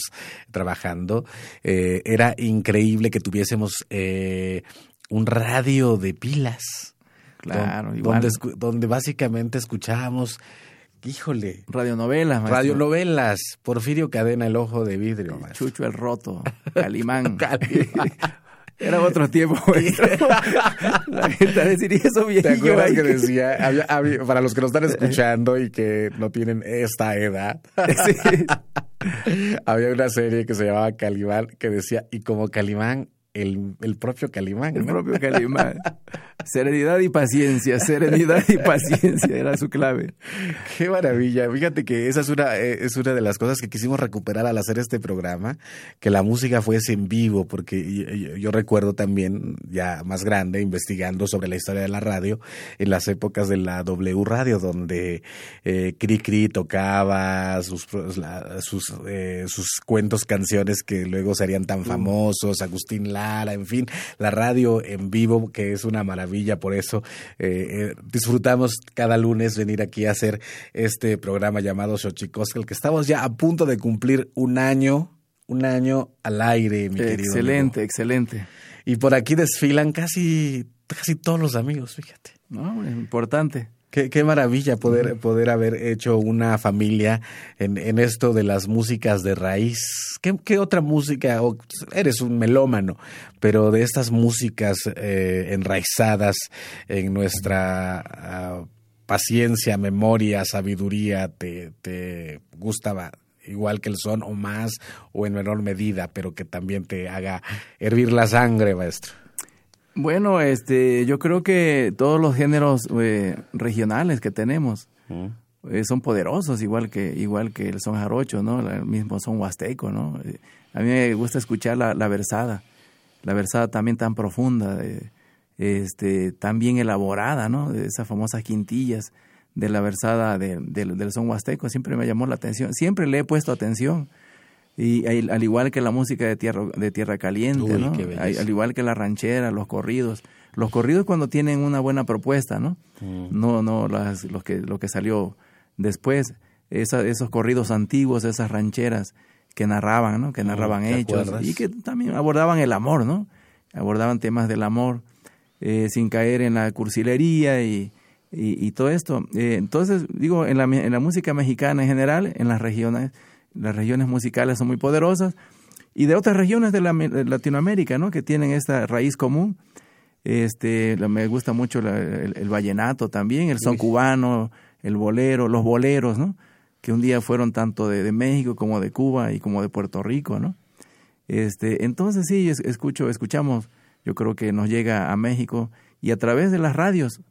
trabajando, eh, era increíble que tuviésemos eh, un radio de pilas. Claro, igual. donde básicamente escuchábamos Híjole. Radionovelas, maestro. Radionovelas. Porfirio Cadena, El Ojo de Vidrio, Chucho el Roto, (laughs) Calimán. (laughs) (laughs) Era otro tiempo, La gente decir, eso ¿Te acuerdas que decía, para los que nos están escuchando y que no tienen esta edad, había una serie que se llamaba Calimán que decía, y como Calimán el, el propio Calimán. El propio Calimán. (laughs) serenidad y paciencia, serenidad y paciencia era su clave. (laughs) Qué maravilla. Fíjate que esa es una, eh, es una de las cosas que quisimos recuperar al hacer este programa, que la música fuese en vivo, porque yo, recuerdo también, ya más grande, investigando sobre la historia de la radio, en las épocas de la W Radio, donde eh, Cri Cri tocaba sus, sus, eh, sus cuentos, canciones que luego serían tan famosos, Agustín Lara, en fin, la radio en vivo, que es una maravilla, por eso eh, eh, disfrutamos cada lunes venir aquí a hacer este programa llamado el que estamos ya a punto de cumplir un año, un año al aire, mi querido. Excelente, excelente. Y por aquí desfilan casi, casi todos los amigos, fíjate. No, importante. Qué, maravilla poder, poder haber hecho una familia en, en esto de las músicas de raíz. ¿Qué, otra música? eres un melómano, pero de estas músicas eh, enraizadas en nuestra ah, paciencia, memoria, sabiduría, te, te gustaba igual que el son o más o en menor medida, pero que también te haga hervir la sangre, maestro. Bueno, este, yo creo que todos los géneros eh, regionales que tenemos eh, son poderosos, igual que igual que el son jarocho, ¿no? El mismo son huasteco, ¿no? Eh, a mí me gusta escuchar la, la versada, la versada también tan profunda, este, tan bien elaborada, ¿no? De esas famosas quintillas de la versada del son huasteco, siempre me llamó la atención, siempre le he puesto atención y al igual que la música de tierra, de tierra caliente, ¿no? al igual que la ranchera, los corridos. Los corridos cuando tienen una buena propuesta, ¿no? Mm. No, no las, los que, lo que salió después. esos corridos antiguos, esas rancheras que narraban, ¿no? Que mm, narraban hechos y que también abordaban el amor, ¿no? Abordaban temas del amor eh, sin caer en la cursilería y, y, todo esto. Eh, entonces, digo, en la, en la música mexicana en general, en las regiones, las regiones musicales son muy poderosas y de otras regiones de, Latinoamérica, ¿no? Que tienen esta raíz común. Este, me gusta mucho el, vallenato también, el son cubano, el bolero, los boleros, ¿no? Que un día fueron tanto de, México como de Cuba y como de Puerto Rico, ¿no? Este, entonces sí, escucho, escuchamos, yo creo que nos llega a México y a través de las radios,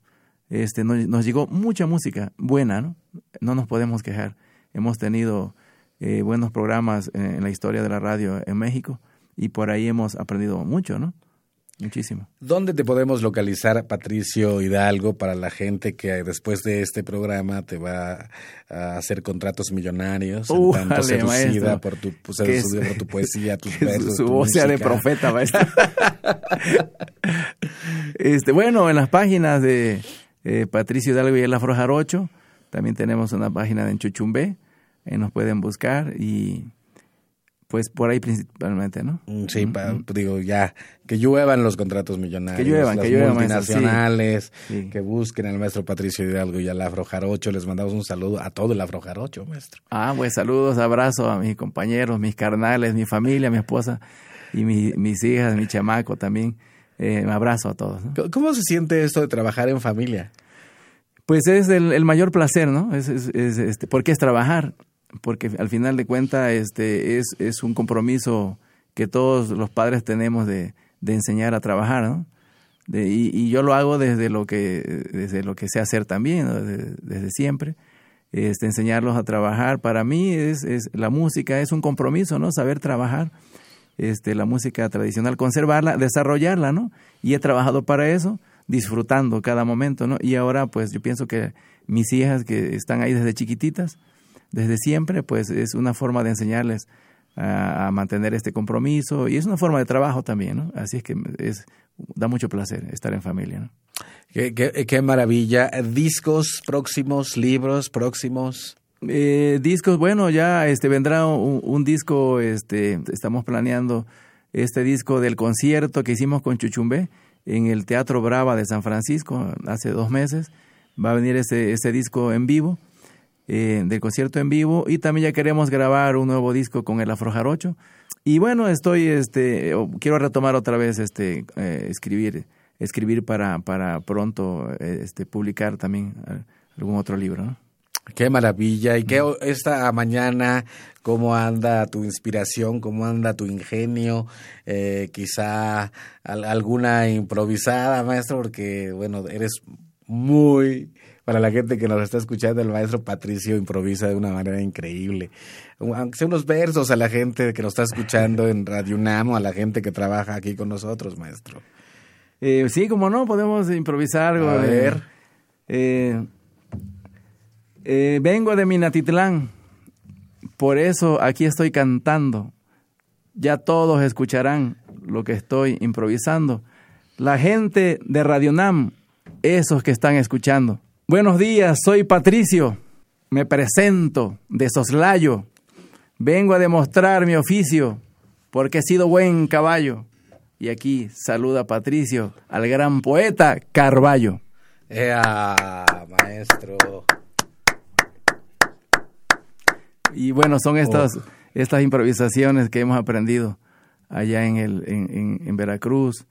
este, nos, nos llegó mucha música buena, ¿no? No nos podemos quejar. Hemos tenido eh, buenos programas en, la historia de la radio en México y por ahí hemos aprendido mucho, ¿no? Muchísimo. ¿Dónde te podemos localizar, Patricio Hidalgo, para la gente que después de este programa te va a hacer contratos millonarios, uh, tanto seducida por tu, pues, por tu poesía, (laughs) tus versos, Su, voz sea de profeta, maestro. (laughs) este, bueno, en las páginas de eh, Patricio Hidalgo y el Afro Jarocho, también tenemos una página en Chuchumbé, eh, nos pueden buscar y pues por ahí principalmente, ¿no? Mm, sí, digo, ya, que lluevan los contratos millonarios. Que lluevan, que lluevan. Multinacionales, que busquen al maestro Patricio Hidalgo y al Afro Jarocho. Les mandamos un saludo a todo el Afro Jarocho, maestro. Ah, pues saludos, abrazos a mis compañeros, mis carnales, mi familia, mi esposa y mis hijas, mi chamaco también. Eh, un abrazo a todos. ¿Cómo se siente esto de trabajar en familia? Pues es el, mayor placer, ¿no? Es, es, este, porque es trabajar porque al final de cuentas este, es, es un compromiso que todos los padres tenemos de, de enseñar a trabajar, ¿no? Y, y, yo lo hago desde lo que, desde lo que sé hacer también, desde, siempre. Este, enseñarlos a trabajar. Para mí es, es, la música es un compromiso, ¿no? Saber trabajar este, la música tradicional, conservarla, desarrollarla, ¿no? Y he trabajado para eso, disfrutando cada momento, ¿no? Y ahora, pues yo pienso que mis hijas que están ahí desde chiquititas, desde siempre, pues es una forma de enseñarles a, mantener este compromiso y es una forma de trabajo también, ¿no? Así es que es, da mucho placer estar en familia, ¿no? Qué, qué, maravilla. ¿Discos próximos, libros próximos? Eh, discos, bueno, ya este vendrá un, disco, este, estamos planeando este disco del concierto que hicimos con Chuchumbe en el Teatro Brava de San Francisco hace dos meses. Va a venir ese, ese disco en vivo eh, del concierto en vivo y también ya queremos grabar un nuevo disco con el Afro Jarocho. Y bueno, estoy, este, quiero retomar otra vez, este, eh, escribir, escribir para, para pronto, eh, este, publicar también algún otro libro, Qué maravilla. ¿Y qué esta mañana, cómo anda tu inspiración, cómo anda tu ingenio? quizá alguna improvisada, maestro, porque, bueno, eres muy para la gente que nos está escuchando, el maestro Patricio improvisa de una manera increíble. Aunque sea unos versos a la gente que nos está escuchando en Radio UNAM o a la gente que trabaja aquí con nosotros, maestro. Eh, sí, como no, podemos improvisar algo. A ver. Eh, eh, vengo de Minatitlán, por eso aquí estoy cantando. Ya todos escucharán lo que estoy improvisando. La gente de Radio UNAM, esos que están escuchando. Buenos días, soy Patricio. Me presento de soslayo. Vengo a demostrar mi oficio porque he sido buen caballo. Y aquí saluda Patricio al gran poeta Carballo. ¡Ea, maestro! Y bueno, son estas, oh. estas improvisaciones que hemos aprendido allá en, el, en, en, Veracruz,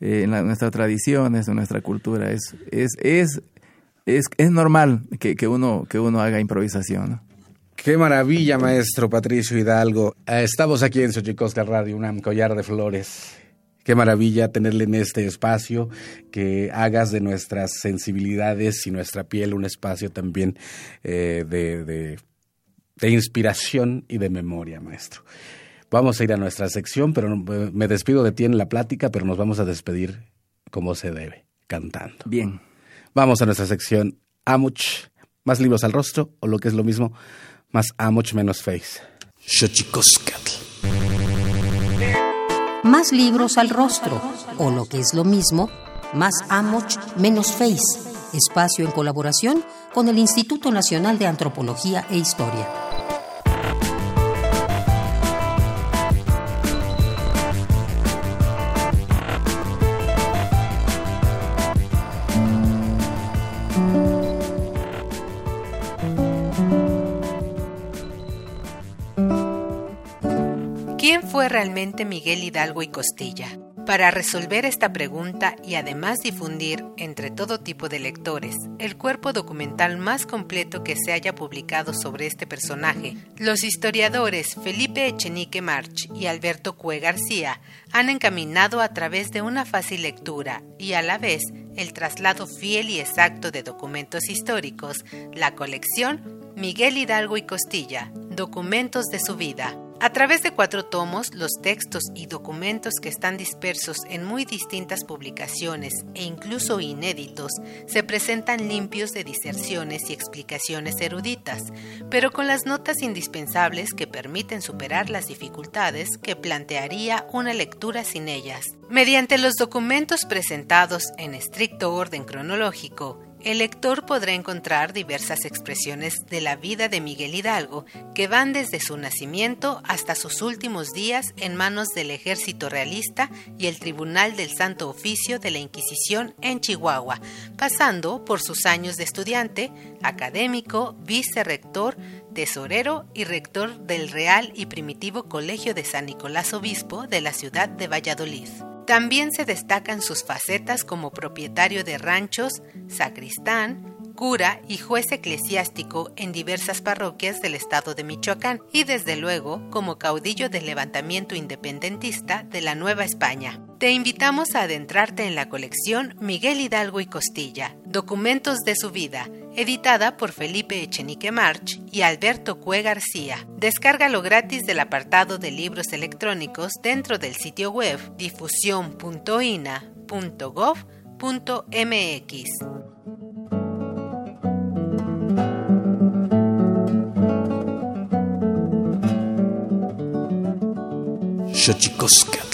eh, en nuestras tradiciones, en nuestra cultura. Es, es, es es, es normal que, que, uno, que uno haga improvisación. Qué maravilla, maestro Patricio Hidalgo. Eh, estamos aquí en Xochicosca Radio, un collar de flores. Qué maravilla tenerle en este espacio, que hagas de nuestras sensibilidades y nuestra piel un espacio también eh, de, de, de, inspiración y de memoria, maestro. Vamos a ir a nuestra sección, pero me despido de ti en la plática, pero nos vamos a despedir como se debe, cantando. Bien. Vamos a nuestra sección Amuch, más libros al rostro, o lo que es lo mismo, más Amuch menos face. Más libros al rostro, o lo que es lo mismo, más Amuch menos face. Espacio en colaboración con el Instituto Nacional de Antropología e Historia. Fue realmente Miguel Hidalgo y Costilla? Para resolver esta pregunta y además difundir entre todo tipo de lectores el cuerpo documental más completo que se haya publicado sobre este personaje, los historiadores Felipe Echenique March y Alberto Cue García han encaminado a través de una fácil lectura y a la vez el traslado fiel y exacto de documentos históricos, la colección Miguel Hidalgo y Costilla, documentos de su vida, a través de cuatro tomos, los textos y documentos que están dispersos en muy distintas publicaciones e incluso inéditos se presentan limpios de diserciones y explicaciones eruditas, pero con las notas indispensables que permiten superar las dificultades que plantearía una lectura sin ellas. Mediante los documentos presentados en estricto orden cronológico, el lector podrá encontrar diversas expresiones de la vida de Miguel Hidalgo que van desde su nacimiento hasta sus últimos días en manos del ejército realista y el Tribunal del Santo Oficio de la Inquisición en Chihuahua, pasando por sus años de estudiante, académico, vicerrector, tesorero y rector del Real y Primitivo Colegio de San Nicolás Obispo de la ciudad de Valladolid. También se destacan sus facetas como propietario de ranchos, sacristán, cura y juez eclesiástico en diversas parroquias del estado de Michoacán y desde luego como caudillo del levantamiento independentista de la Nueva España. Te invitamos a adentrarte en la colección Miguel Hidalgo y Costilla, Documentos de su vida, editada por Felipe Echenique March y Alberto Cue García. Descárgalo gratis del apartado de libros electrónicos dentro del sitio web difusión.ina.gov.mx. Xochicoscatl.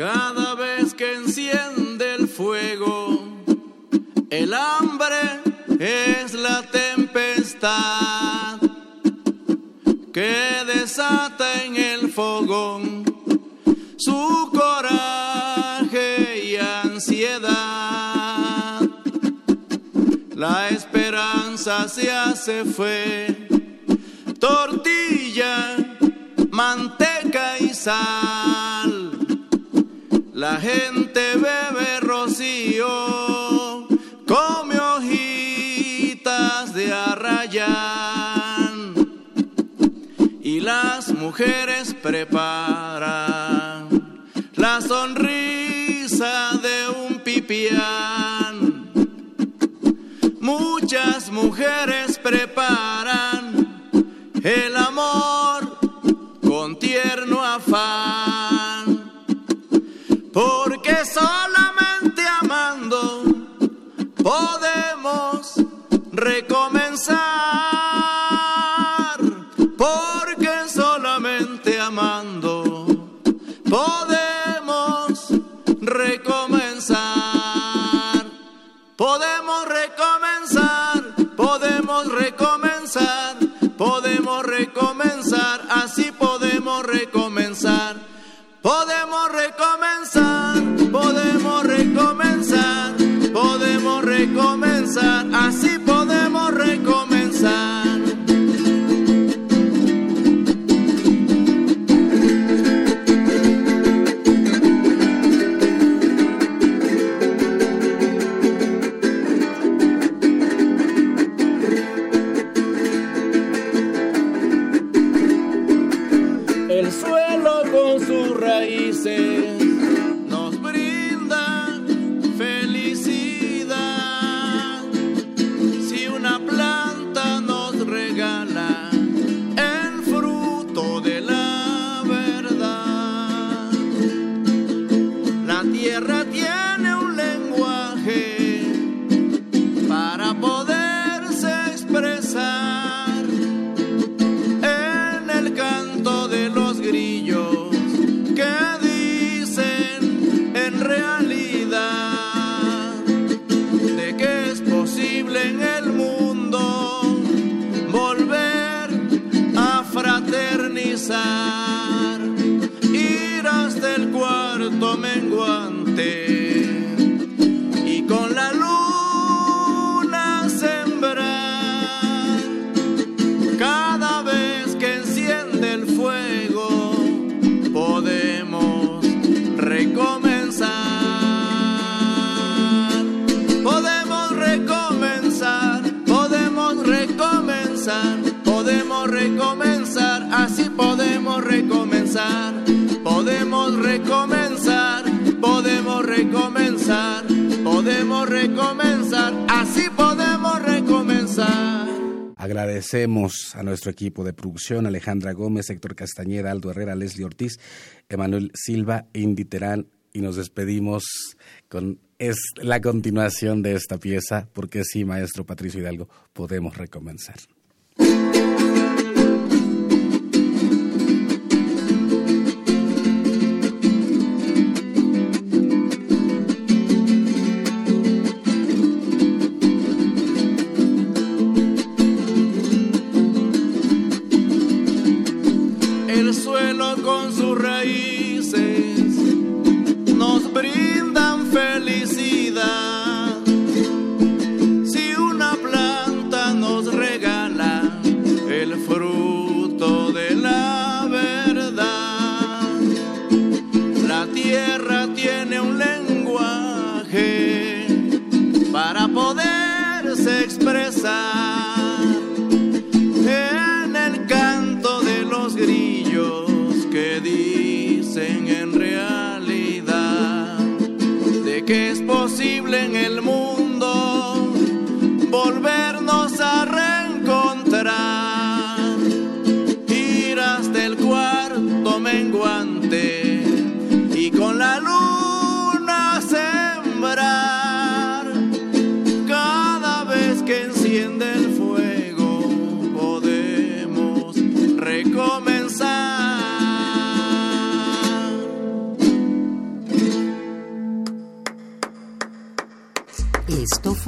Cada vez que enciende el fuego, el hambre es la tempestad que desata en el fogón su coraje y ansiedad. La esperanza se hace fue tortilla, manteca y sal. La gente bebe rocío, come hojitas de arrayán y las mujeres preparan la sonrisa de un pipián. Muchas mujeres preparan Porque solamente amando podemos recomenzar. Podemos recomenzar, podemos recomenzar, podemos recomenzar, así podemos recomenzar. Podemos recomenzar, agradecemos a nuestro equipo de producción, Alejandra Gómez, Héctor Castañeda, Aldo Herrera, Leslie Ortiz, Emanuel Silva, Indy Terán, y nos despedimos con es la continuación de esta pieza, porque sí, maestro Patricio Hidalgo, podemos recomenzar.